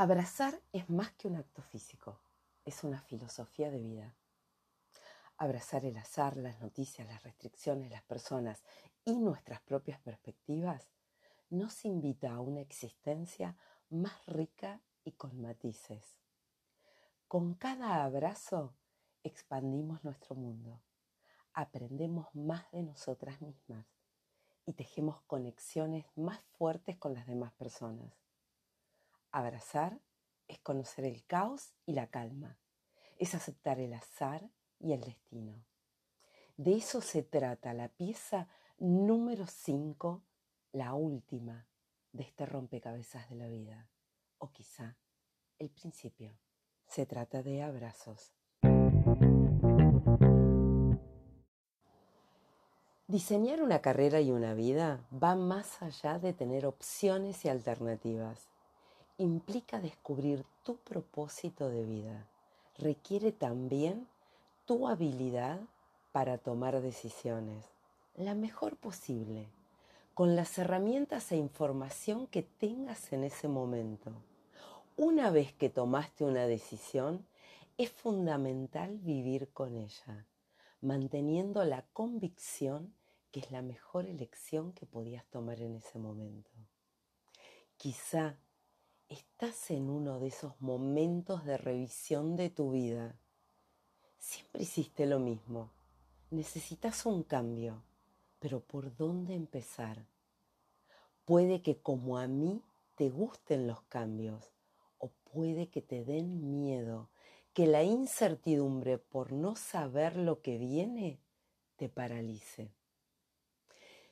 Abrazar es más que un acto físico, es una filosofía de vida. Abrazar el azar, las noticias, las restricciones, las personas y nuestras propias perspectivas nos invita a una existencia más rica y con matices. Con cada abrazo expandimos nuestro mundo, aprendemos más de nosotras mismas y tejemos conexiones más fuertes con las demás personas. Abrazar es conocer el caos y la calma, es aceptar el azar y el destino. De eso se trata la pieza número 5, la última de este rompecabezas de la vida, o quizá el principio. Se trata de abrazos. Diseñar una carrera y una vida va más allá de tener opciones y alternativas. Implica descubrir tu propósito de vida. Requiere también tu habilidad para tomar decisiones, la mejor posible, con las herramientas e información que tengas en ese momento. Una vez que tomaste una decisión, es fundamental vivir con ella, manteniendo la convicción que es la mejor elección que podías tomar en ese momento. Quizá estás en uno de esos momentos de revisión de tu vida Siempre hiciste lo mismo. Necesitas un cambio, pero ¿por dónde empezar? Puede que como a mí te gusten los cambios o puede que te den miedo, que la incertidumbre por no saber lo que viene te paralice.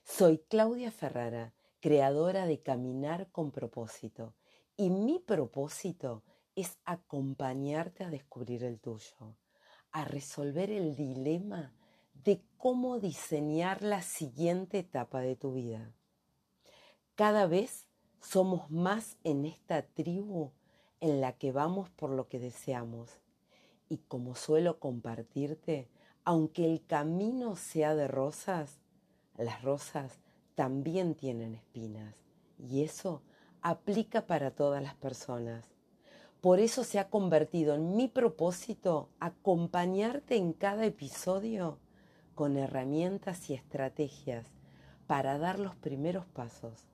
Soy Claudia Ferrara, creadora de Caminar con propósito, y mi propósito es acompañarte a descubrir el tuyo a resolver el dilema de cómo diseñar la siguiente etapa de tu vida. Cada vez somos más en esta tribu en la que vamos por lo que deseamos. Y como suelo compartirte, aunque el camino sea de rosas, las rosas también tienen espinas. Y eso aplica para todas las personas. Por eso se ha convertido en mi propósito acompañarte en cada episodio con herramientas y estrategias para dar los primeros pasos.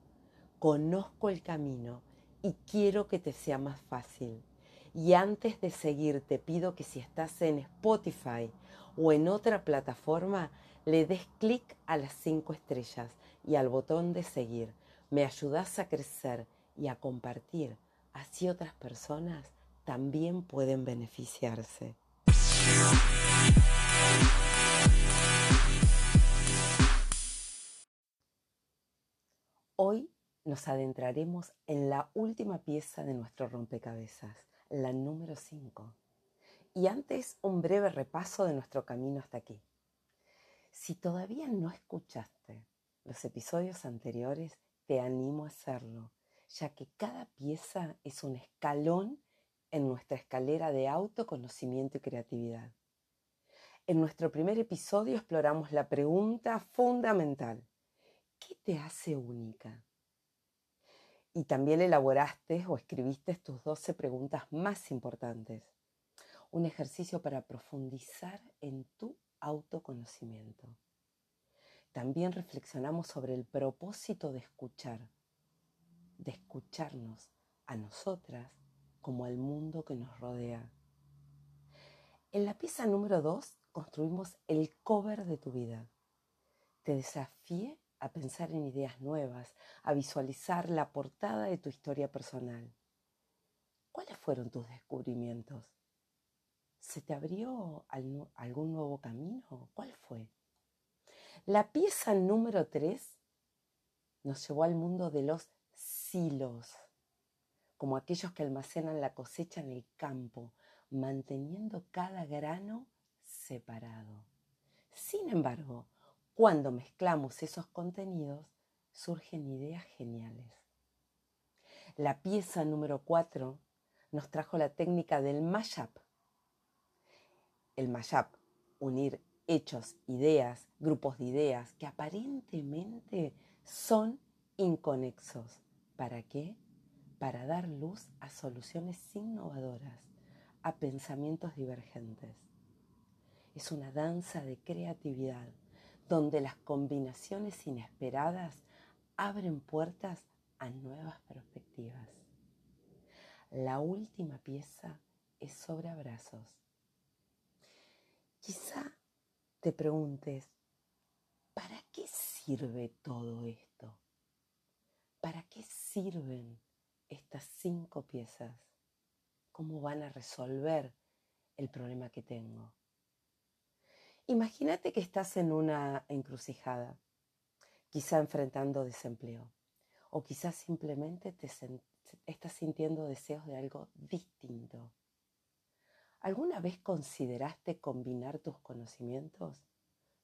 Conozco el camino y quiero que te sea más fácil. Y antes de seguir te pido que si estás en Spotify o en otra plataforma, le des clic a las cinco estrellas y al botón de seguir. Me ayudas a crecer y a compartir así otras personas también pueden beneficiarse. Hoy nos adentraremos en la última pieza de nuestro rompecabezas, la número 5. Y antes un breve repaso de nuestro camino hasta aquí. Si todavía no escuchaste los episodios anteriores, te animo a hacerlo ya que cada pieza es un escalón en nuestra escalera de autoconocimiento y creatividad. En nuestro primer episodio exploramos la pregunta fundamental, ¿qué te hace única? Y también elaboraste o escribiste tus 12 preguntas más importantes, un ejercicio para profundizar en tu autoconocimiento. También reflexionamos sobre el propósito de escuchar de escucharnos a nosotras como al mundo que nos rodea. En la pieza número 2 construimos el cover de tu vida. Te desafié a pensar en ideas nuevas, a visualizar la portada de tu historia personal. ¿Cuáles fueron tus descubrimientos? ¿Se te abrió algún nuevo camino? ¿Cuál fue? La pieza número 3 nos llevó al mundo de los silos, como aquellos que almacenan la cosecha en el campo, manteniendo cada grano separado. Sin embargo, cuando mezclamos esos contenidos, surgen ideas geniales. La pieza número 4 nos trajo la técnica del mashup. El mashup, unir hechos, ideas, grupos de ideas que aparentemente son inconexos, ¿Para qué? para dar luz a soluciones innovadoras, a pensamientos divergentes. Es una danza de creatividad donde las combinaciones inesperadas abren puertas a nuevas perspectivas. La última pieza es sobre abrazos. Quizá te preguntes, ¿para qué sirve todo esto? ¿Para qué sirven estas cinco piezas? ¿Cómo van a resolver el problema que tengo? Imagínate que estás en una encrucijada, quizá enfrentando desempleo, o quizás simplemente te estás sintiendo deseos de algo distinto. ¿Alguna vez consideraste combinar tus conocimientos,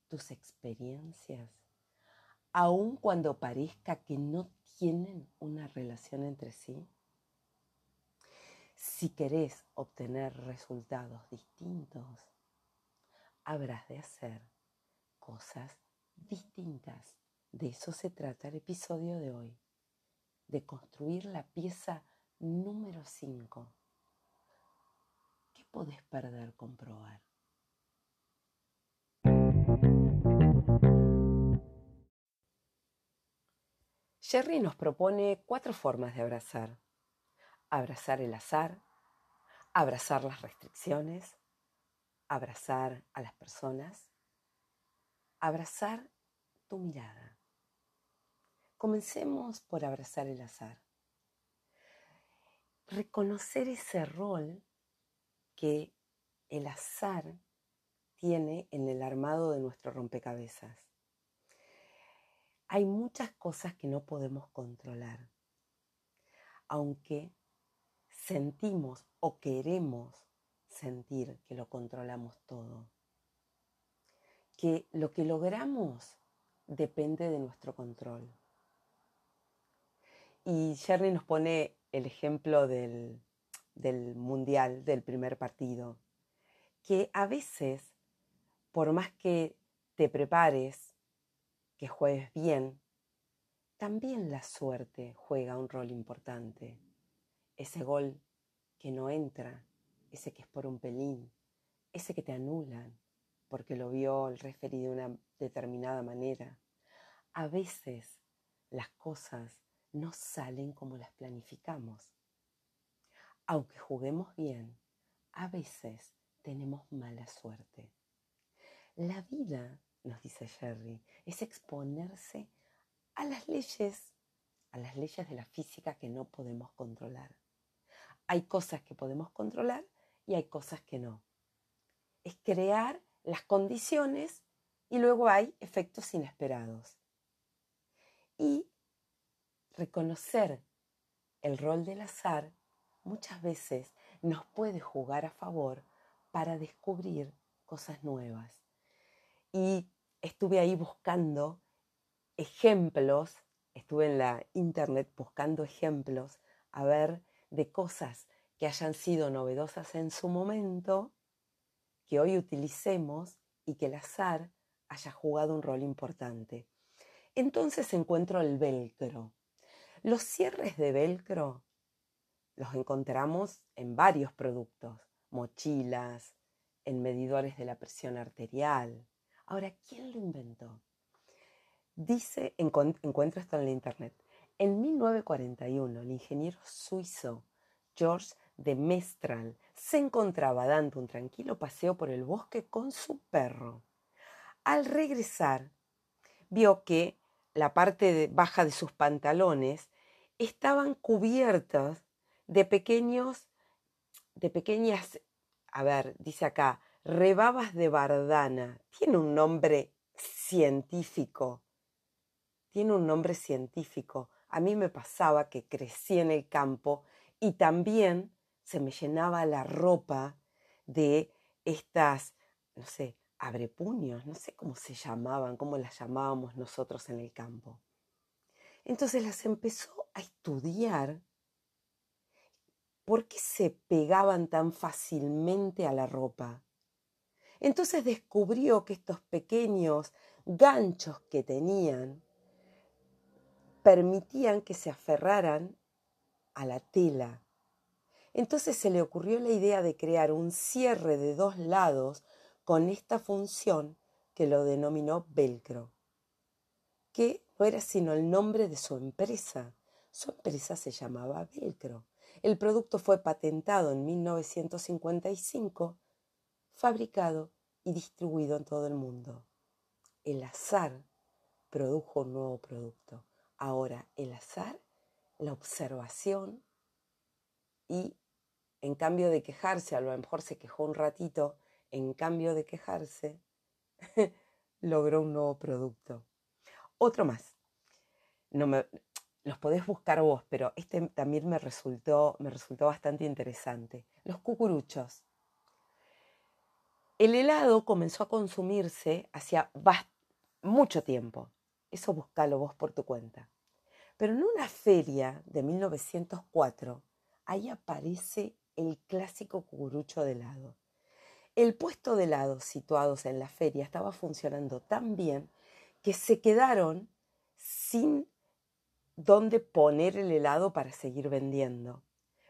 tus experiencias, aun cuando parezca que no tienen una relación entre sí? Si querés obtener resultados distintos, habrás de hacer cosas distintas. De eso se trata el episodio de hoy, de construir la pieza número 5. ¿Qué podés perder con probar? Jerry nos propone cuatro formas de abrazar. Abrazar el azar, abrazar las restricciones, abrazar a las personas, abrazar tu mirada. Comencemos por abrazar el azar. Reconocer ese rol que el azar tiene en el armado de nuestro rompecabezas. Hay muchas cosas que no podemos controlar, aunque sentimos o queremos sentir que lo controlamos todo. Que lo que logramos depende de nuestro control. Y Jerry nos pone el ejemplo del, del mundial, del primer partido, que a veces, por más que te prepares, que juegues bien, también la suerte juega un rol importante. Ese gol que no entra, ese que es por un pelín, ese que te anulan porque lo vio el referee de una determinada manera. A veces las cosas no salen como las planificamos. Aunque juguemos bien, a veces tenemos mala suerte. La vida, nos dice Jerry, es exponerse a las leyes, a las leyes de la física que no podemos controlar. Hay cosas que podemos controlar y hay cosas que no. Es crear las condiciones y luego hay efectos inesperados. Y reconocer el rol del azar muchas veces nos puede jugar a favor para descubrir cosas nuevas. Y estuve ahí buscando ejemplos, estuve en la internet buscando ejemplos a ver de cosas que hayan sido novedosas en su momento, que hoy utilicemos y que el azar haya jugado un rol importante. Entonces encuentro el velcro. Los cierres de velcro los encontramos en varios productos, mochilas, en medidores de la presión arterial. Ahora, ¿quién lo inventó? Dice, encuentro esto en la internet, en 1941 el ingeniero suizo George de Mestral se encontraba dando un tranquilo paseo por el bosque con su perro. Al regresar, vio que la parte baja de sus pantalones estaban cubiertas de pequeños, de pequeñas, a ver, dice acá, rebabas de bardana. Tiene un nombre científico. Tiene un nombre científico. A mí me pasaba que crecí en el campo y también se me llenaba la ropa de estas, no sé, abrepuños, no sé cómo se llamaban, cómo las llamábamos nosotros en el campo. Entonces las empezó a estudiar por qué se pegaban tan fácilmente a la ropa. Entonces descubrió que estos pequeños ganchos que tenían permitían que se aferraran a la tela. Entonces se le ocurrió la idea de crear un cierre de dos lados con esta función que lo denominó velcro, que no era sino el nombre de su empresa. Su empresa se llamaba Velcro. El producto fue patentado en 1955, fabricado y distribuido en todo el mundo. El azar produjo un nuevo producto. Ahora, el azar, la observación y en cambio de quejarse, a lo mejor se quejó un ratito, en cambio de quejarse, logró un nuevo producto. Otro más. No me, los podés buscar vos, pero este también me resultó, me resultó bastante interesante. Los cucuruchos. El helado comenzó a consumirse hacía mucho tiempo. Eso buscalo vos por tu cuenta. Pero en una feria de 1904, ahí aparece el clásico cucurucho de helado. El puesto de helado situados en la feria estaba funcionando tan bien que se quedaron sin dónde poner el helado para seguir vendiendo.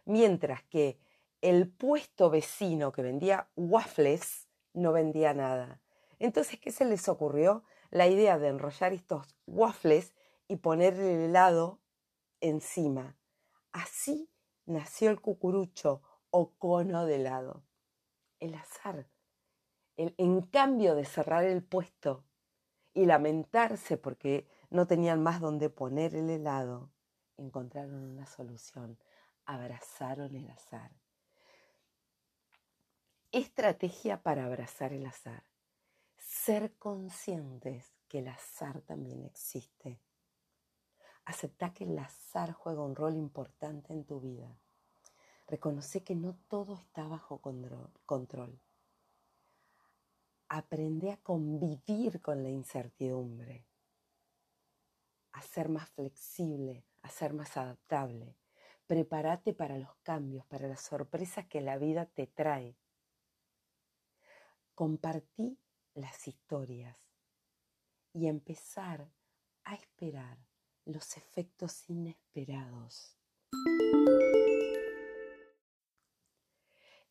Mientras que el puesto vecino que vendía waffles no vendía nada. Entonces, ¿qué se les ocurrió? La idea de enrollar estos waffles y poner el helado encima. Así nació el cucurucho o cono de helado. El azar. En cambio de cerrar el puesto y lamentarse porque no tenían más donde poner el helado, encontraron una solución, abrazaron el azar. Estrategia para abrazar el azar. Ser conscientes que el azar también existe. Acepta que el azar juega un rol importante en tu vida. Reconoce que no todo está bajo control. Aprende a convivir con la incertidumbre a ser más flexible, a ser más adaptable. Prepárate para los cambios, para las sorpresas que la vida te trae. Compartí las historias y empezar a esperar los efectos inesperados.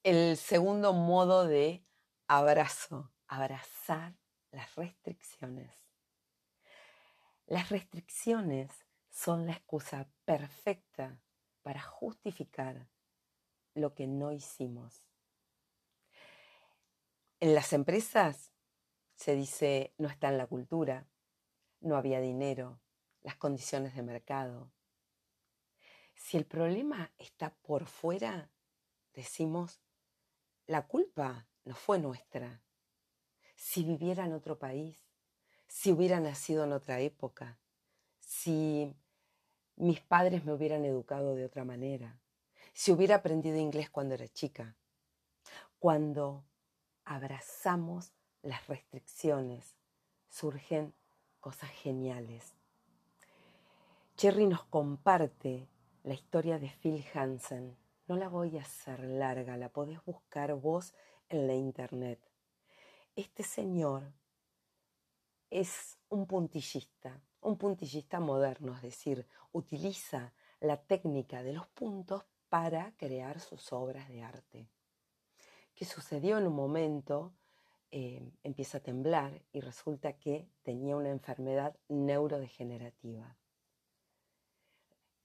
El segundo modo de abrazo, abrazar las restricciones. Las restricciones son la excusa perfecta para justificar lo que no hicimos. En las empresas se dice no está en la cultura, no había dinero, las condiciones de mercado. Si el problema está por fuera, decimos, la culpa no fue nuestra. Si viviera en otro país, si hubiera nacido en otra época, si mis padres me hubieran educado de otra manera, si hubiera aprendido inglés cuando era chica. Cuando abrazamos las restricciones, surgen cosas geniales. Cherry nos comparte la historia de Phil Hansen. No la voy a hacer larga, la podés buscar vos en la internet. Este señor es un puntillista, un puntillista moderno, es decir, utiliza la técnica de los puntos para crear sus obras de arte. ¿Qué sucedió en un momento? Eh, empieza a temblar y resulta que tenía una enfermedad neurodegenerativa.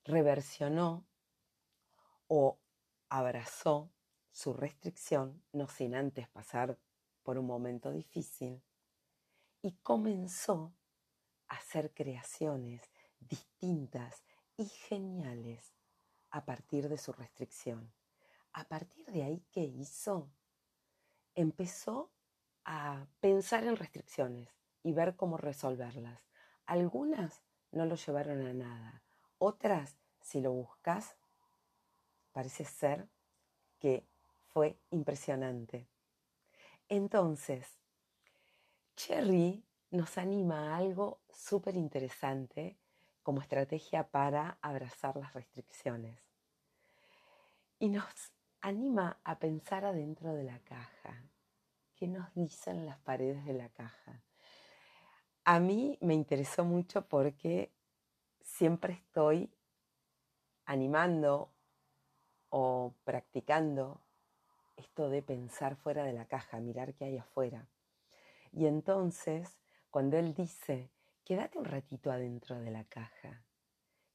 Reversionó o abrazó su restricción, no sin antes pasar por un momento difícil, y comenzó a hacer creaciones distintas y geniales a partir de su restricción. A partir de ahí, ¿qué hizo? Empezó a pensar en restricciones y ver cómo resolverlas. Algunas no lo llevaron a nada. Otras, si lo buscas, parece ser que fue impresionante. Entonces, Cherry nos anima a algo súper interesante como estrategia para abrazar las restricciones. Y nos anima a pensar adentro de la caja. ¿Qué nos dicen las paredes de la caja? A mí me interesó mucho porque siempre estoy animando o practicando esto de pensar fuera de la caja, mirar qué hay afuera. Y entonces, cuando él dice, quédate un ratito adentro de la caja,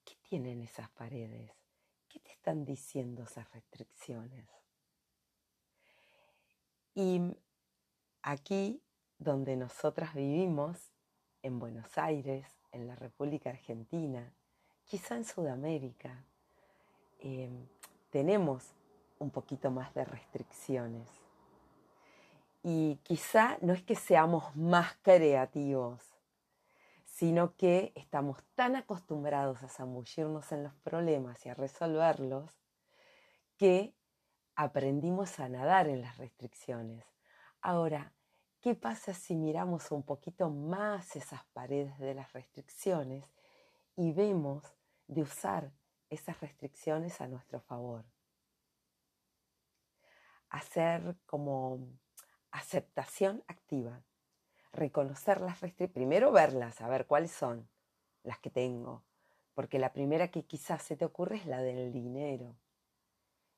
¿qué tienen esas paredes? ¿Qué te están diciendo esas restricciones? Y aquí, donde nosotras vivimos, en Buenos Aires, en la República Argentina, quizá en Sudamérica, em, tenemos un poquito más de restricciones. Y quizá no es que seamos más creativos, sino que estamos tan acostumbrados a zambullirnos en los problemas y a resolverlos que aprendimos a nadar en las restricciones. Ahora, ¿qué pasa si miramos un poquito más esas paredes de las restricciones y vemos de usar esas restricciones a nuestro favor? Hacer como aceptación activa reconocer las restricciones, primero verlas, a ver cuáles son las que tengo, porque la primera que quizás se te ocurre es la del dinero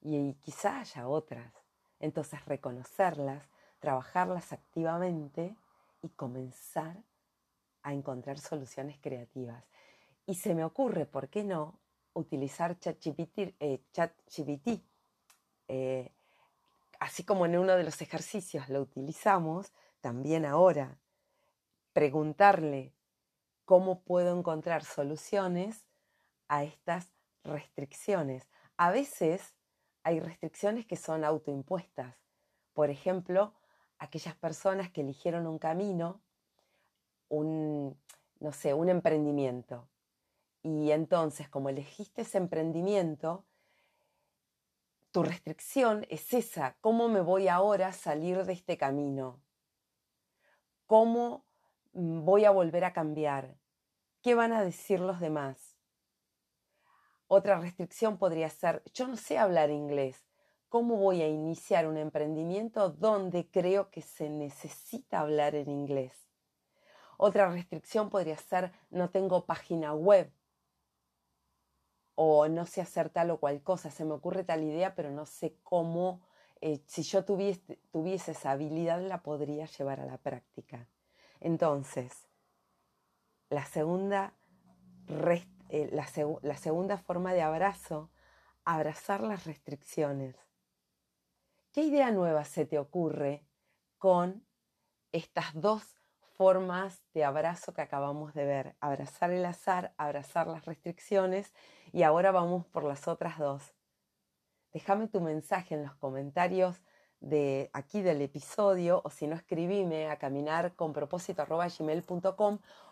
y, quizás haya otras. Entonces reconocerlas, trabajarlas activamente y comenzar a encontrar soluciones creativas. Y se me ocurre, ¿por qué no?, utilizar ChatGPT, eh, chat eh, así como en uno de los ejercicios lo utilizamos, también ahora preguntarle cómo puedo encontrar soluciones a estas restricciones. A veces hay restricciones que son autoimpuestas. Por ejemplo, aquellas personas que eligieron un camino, un, no sé, un emprendimiento. Y entonces, como elegiste ese emprendimiento, tu restricción es esa, ¿cómo me voy ahora a salir de este camino? ¿Cómo mm, voy a volver a cambiar? ¿Qué van a decir los demás? Otra restricción podría ser, yo no sé hablar inglés. ¿Cómo voy a iniciar un emprendimiento donde creo que se necesita hablar en inglés? Otra restricción podría ser, no tengo página web o no sé hacer tal o cual cosa, se me ocurre tal idea, pero no sé cómo eh, si yo tuviese, esa habilidad, la podría llevar a la práctica. Entonces, la segunda, eh, la segunda forma de abrazo, abrazar las restricciones. ¿Qué idea nueva se te ocurre con estas dos formas de abrazo que acabamos de ver? Abrazar el azar, abrazar las restricciones y ahora vamos por las otras dos déjame tu mensaje en los comentarios de aquí del episodio o si no escribime a caminar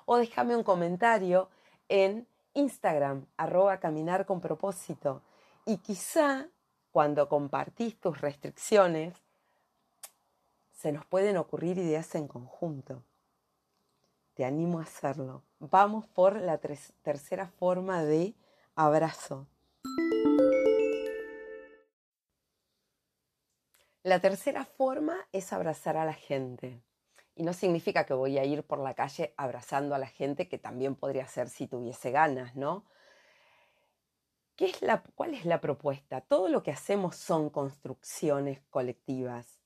o déjame un comentario en Instagram arroba caminar con propósito y quizá cuando compartís tus restricciones se nos pueden ocurrir ideas en conjunto. Te animo a hacerlo. Vamos por la tercera forma de abrazo. La tercera forma es abrazar a la gente. Y no significa que voy a ir por la calle abrazando a la gente, que también podría ser si tuviese ganas, ¿no? ¿Qué es la, ¿Cuál es la propuesta? Todo lo que hacemos son construcciones colectivas.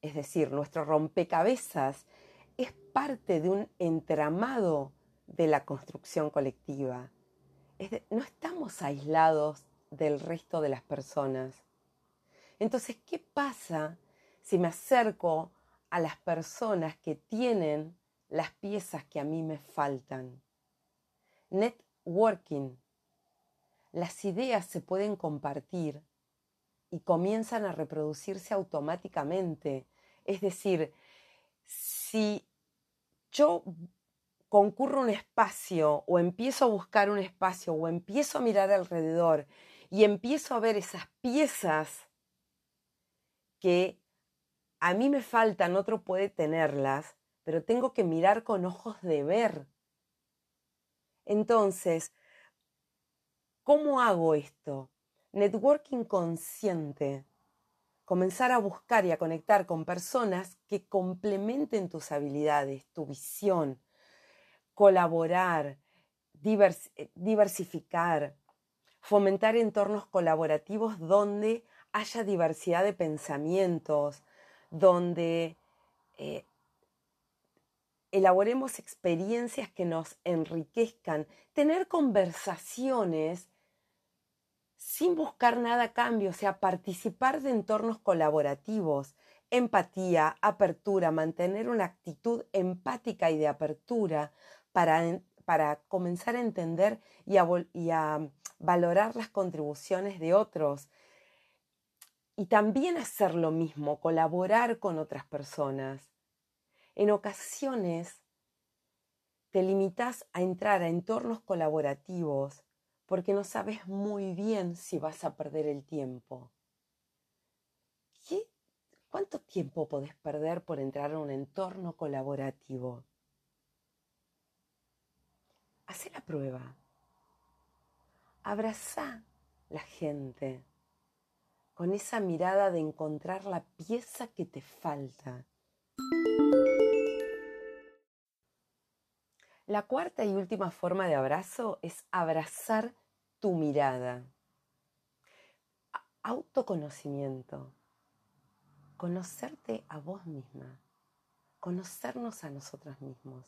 Es decir, nuestro rompecabezas es parte de un entramado de la construcción colectiva. no estamos aislados del resto de las personas. Entonces, ¿qué pasa si me acerco a las personas que tienen las piezas que a mí me faltan? Networking. Las ideas se pueden compartir y comienzan a reproducirse automáticamente. Es decir, si yo concurro un espacio o empiezo a buscar un espacio o empiezo a mirar alrededor y empiezo a ver esas piezas que a mí me faltan, otro puede tenerlas, pero tengo que mirar con ojos de ver. Entonces, ¿cómo hago esto? Networking consciente. Comenzar a buscar y a conectar con personas que complementen tus habilidades, tu visión, colaborar, eh, diversificar, fomentar entornos colaborativos donde haya diversidad de pensamientos, donde eh, elaboremos experiencias que nos enriquezcan, tener conversaciones sin buscar nada a cambio, o sea, participar de entornos colaborativos, empatía, apertura, mantener una actitud empática y de apertura para, para comenzar a entender y a, y a valorar las contribuciones de otros. Y también hacer lo mismo, colaborar con otras personas. En ocasiones te limitas a entrar a entornos colaborativos porque no sabes muy bien si vas a perder el tiempo. ¿Qué? ¿Cuánto tiempo podés perder por entrar a un entorno colaborativo? Haz la prueba. Abraza la gente con esa mirada de encontrar la pieza que te falta. La cuarta y última forma de abrazo es abrazar tu mirada. Autoconocimiento. Conocerte a vos misma. Conocernos a nosotros mismos.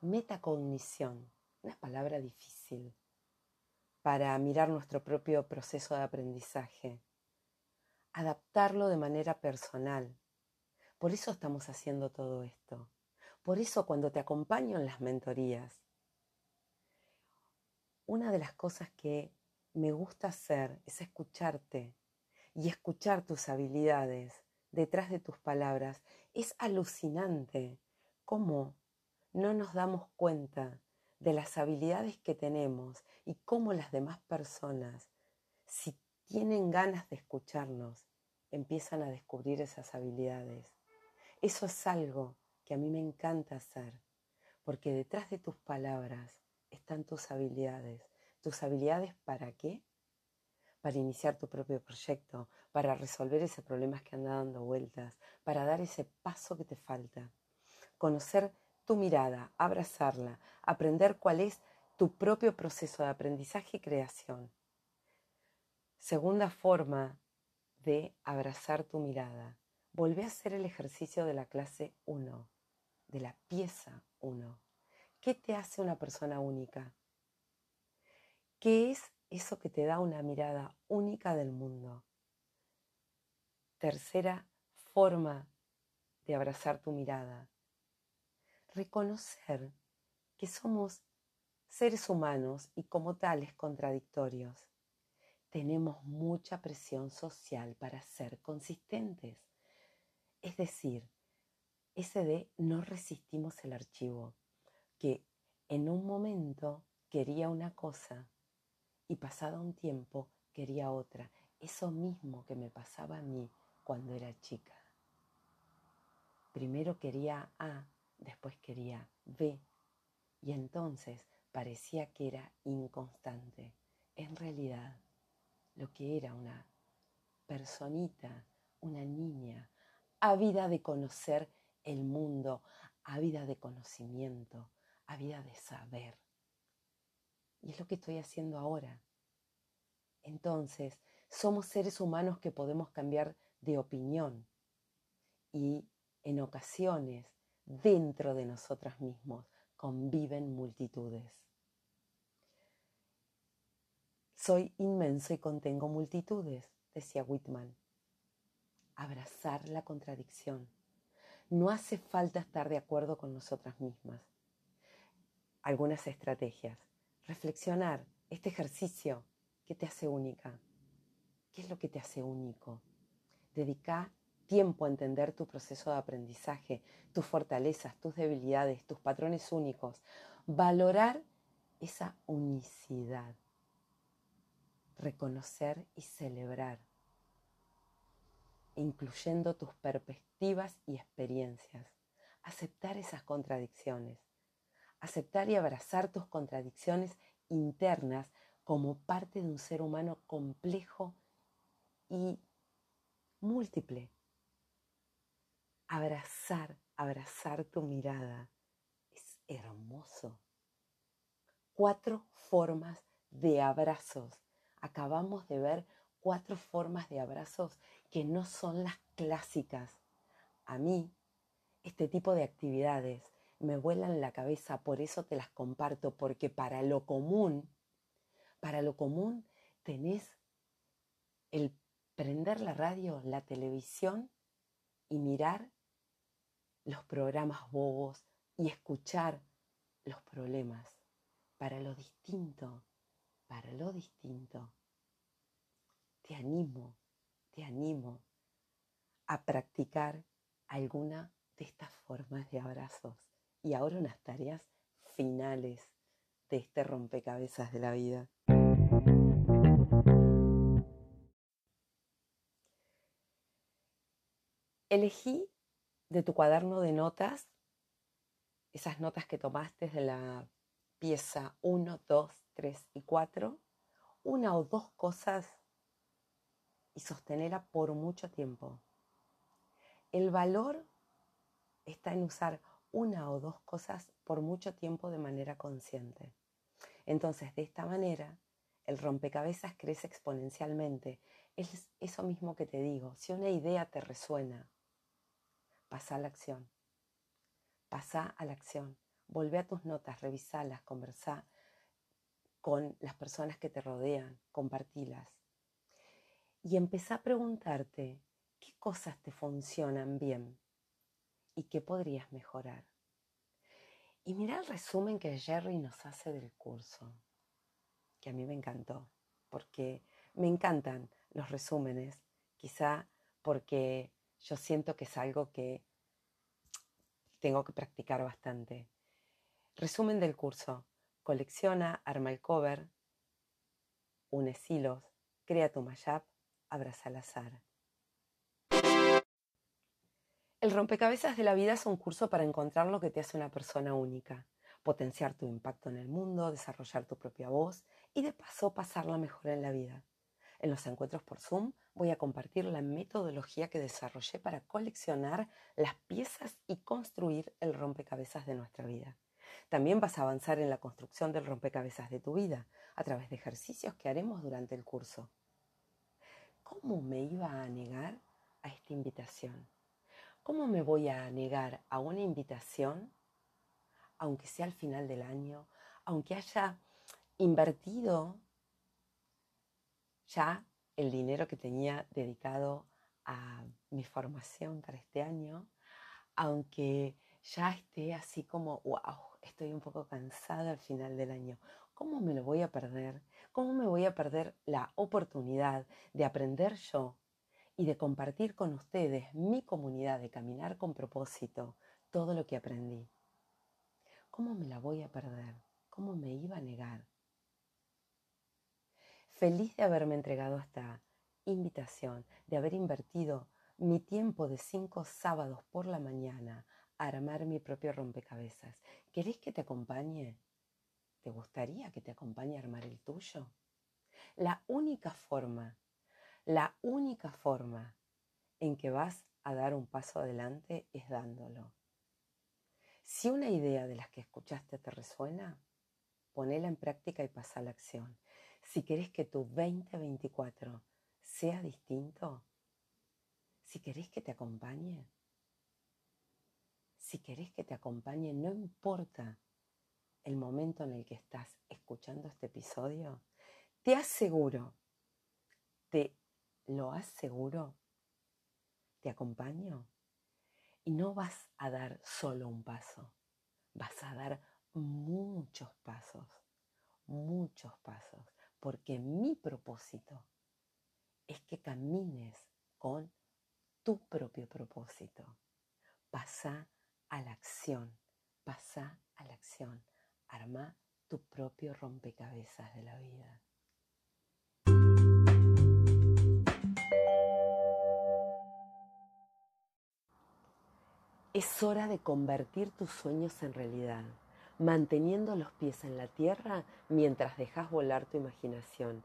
Metacognición. Una palabra difícil para mirar nuestro propio proceso de aprendizaje. Adaptarlo de manera personal. Por eso estamos haciendo todo esto por eso cuando te acompaño en las mentorías, una de las cosas que me gusta hacer es escucharte y escuchar tus habilidades detrás de tus palabras. Es alucinante cómo no nos damos cuenta de las habilidades que tenemos y cómo las demás personas, si tienen ganas de escucharnos, empiezan a descubrir esas habilidades. Eso es algo que a mí me encanta hacer, porque detrás de tus palabras están tus habilidades. ¿Tus habilidades para qué? Para iniciar tu propio proyecto, para resolver ese problema que anda dando vueltas, para dar ese paso que te falta. Conocer tu mirada, abrazarla, aprender cuál es tu propio proceso de aprendizaje y creación. Segunda forma de abrazar tu mirada. Volvé a hacer el ejercicio de la clase 1 de la pieza uno. ¿Qué te hace una persona única? ¿Qué es eso que te da una mirada única del mundo? Tercera forma de abrazar tu mirada. Reconocer que somos seres humanos y como tales contradictorios. Tenemos mucha presión social para ser consistentes. Es decir, ese de no resistimos el archivo, que en un momento quería una cosa y pasado un tiempo quería otra. Eso mismo que me pasaba a mí cuando era chica. Primero quería A, después quería B, y entonces parecía que era inconstante. En realidad, lo que era una personita, una niña, ávida de conocer el mundo a vida de conocimiento, a vida de saber. Y es lo que estoy haciendo ahora. Entonces, somos seres humanos que podemos cambiar de opinión y en ocasiones dentro de nosotros mismos conviven multitudes. Soy inmenso y contengo multitudes, decía Whitman. Abrazar la contradicción no hace falta estar de acuerdo con nosotras mismas. Algunas estrategias. Reflexionar, este ejercicio, ¿qué te hace única? ¿Qué es lo que te hace único? Dedica tiempo a entender tu proceso de aprendizaje, tus fortalezas, tus debilidades, tus patrones únicos. Valorar esa unicidad. Reconocer y celebrar incluyendo tus perspectivas y experiencias. Aceptar esas contradicciones. Aceptar y abrazar tus contradicciones internas como parte de un ser humano complejo y múltiple. Abrazar, abrazar tu mirada es hermoso. Cuatro formas de abrazos. Acabamos de ver cuatro formas de abrazos que no son las clásicas. A mí, este tipo de actividades me vuelan la cabeza, por eso te las comparto, porque para lo común, para lo común tenés el prender la radio, la televisión y mirar los programas bobos y escuchar los problemas. Para lo distinto, para lo distinto, te animo, te animo a practicar alguna de estas formas de abrazos. Y ahora unas tareas finales de este rompecabezas de la vida. Elegí de tu cuaderno de notas esas notas que tomaste de la pieza 1, 2, 3 y 4, una o dos cosas y sostenerla por mucho tiempo. El valor está en usar una o dos cosas por mucho tiempo de manera consciente. Entonces, de esta manera, el rompecabezas crece exponencialmente. Es eso mismo que te digo. Si una idea te resuena, pasa a la acción. Pasa a la acción. Volvé a tus notas, revisalas, conversá con las personas que te rodean, compartilas. Y empezá a preguntarte qué cosas te funcionan bien y qué podrías mejorar. Y mira el resumen que Jerry nos hace del curso, que a mí me encantó, porque me encantan los resúmenes, quizá porque yo siento que es algo que tengo que practicar bastante. Resumen del curso. Colecciona, arma el cover, une hilos, crea tu mashup, abraza al azar. El rompecabezas de la vida es un curso para encontrar lo que te hace una persona única, potenciar tu impacto en el mundo, desarrollar tu propia voz y de paso pasarla mejor en la vida. En los encuentros por Zoom voy a compartir la metodología que desarrollé para coleccionar las piezas y construir el rompecabezas de nuestra vida. También vas a avanzar en la construcción del rompecabezas de tu vida a través de ejercicios que haremos durante el curso. ¿Cómo me iba a negar a esta invitación? ¿Cómo me voy a negar a una invitación, aunque sea al final del año, aunque haya invertido ya el dinero que tenía dedicado a mi formación para este año, aunque ya esté así como, wow, estoy un poco cansada al final del año. ¿Cómo me lo voy a perder? ¿Cómo me voy a perder la oportunidad de aprender yo y de compartir con ustedes, mi comunidad, de caminar con propósito, todo lo que aprendí. ¿Cómo me la voy a perder? ¿Cómo me iba a negar? Feliz de haberme entregado esta invitación, de haber invertido mi tiempo de cinco sábados por la mañana a armar mi propio rompecabezas. ¿Querés que te acompañe? ¿Te gustaría que te acompañe a armar el tuyo? La única forma la única forma en que vas a dar un paso adelante es dándolo. Si una idea de las que escuchaste te resuena, ponela en práctica y pasa a la acción. Si querés que tu 2024 sea distinto, si querés que te acompañe, si querés que te acompañe, no importa el momento en el que estás escuchando este episodio, te aseguro, te ¿Lo aseguro? ¿Te acompaño? Y no vas a dar solo un paso, vas a dar muchos pasos, muchos pasos, porque mi propósito es que camines con tu propio propósito. Pasa a la acción, pasa a la acción, arma tu propio rompecabezas de la vida. Es hora de convertir tus sueños en realidad, manteniendo los pies en la tierra mientras dejas volar tu imaginación.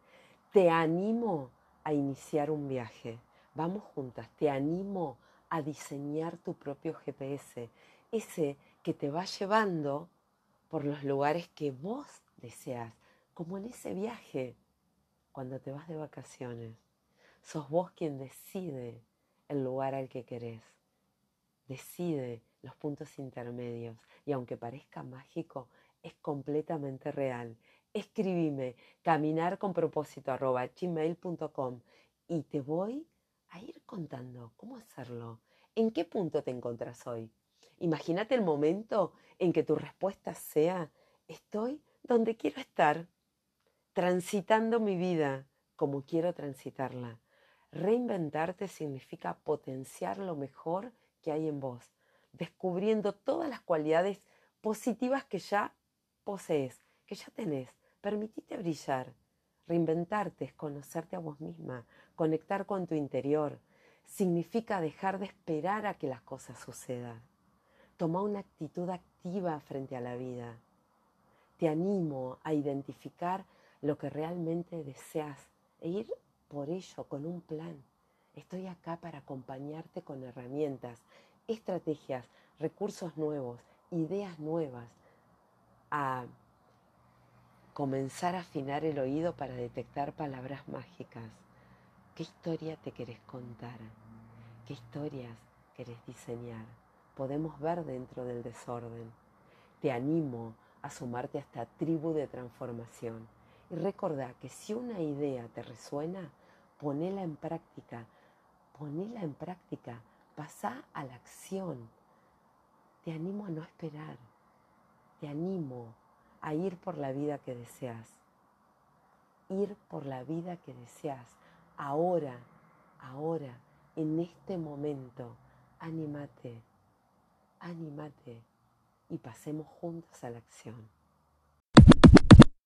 Te animo a iniciar un viaje. Vamos juntas, te animo a diseñar tu propio GPS, ese que te va llevando por los lugares que vos deseas, como en ese viaje cuando te vas de vacaciones. Sos vos quien decide el lugar al que querés, decide los puntos intermedios y aunque parezca mágico, es completamente real. Escribime caminar con propósito y te voy a ir contando cómo hacerlo, en qué punto te encontrás hoy. Imagínate el momento en que tu respuesta sea, estoy donde quiero estar, transitando mi vida como quiero transitarla. Reinventarte significa potenciar lo mejor que hay en vos, descubriendo todas las cualidades positivas que ya posees, que ya tenés. Permitite brillar. Reinventarte conocerte a vos misma, conectar con tu interior. Significa dejar de esperar a que las cosas sucedan. Toma una actitud activa frente a la vida. Te animo a identificar lo que realmente deseas e ir por ello con un plan. Estoy acá para acompañarte con herramientas, estrategias, recursos nuevos, ideas nuevas, a comenzar a afinar el oído para detectar palabras mágicas. ¿Qué historia te querés contar? ¿Qué historias querés diseñar? Podemos ver dentro del desorden. Te animo a sumarte a esta tribu de transformación y recordá que si una idea te resuena, ponela en práctica, ponela en práctica, pasa a la acción. Te animo a no esperar, te animo a ir por la vida que deseas, ir por la vida que deseas, ahora, ahora, en este momento, anímate, anímate y pasemos juntos a la acción.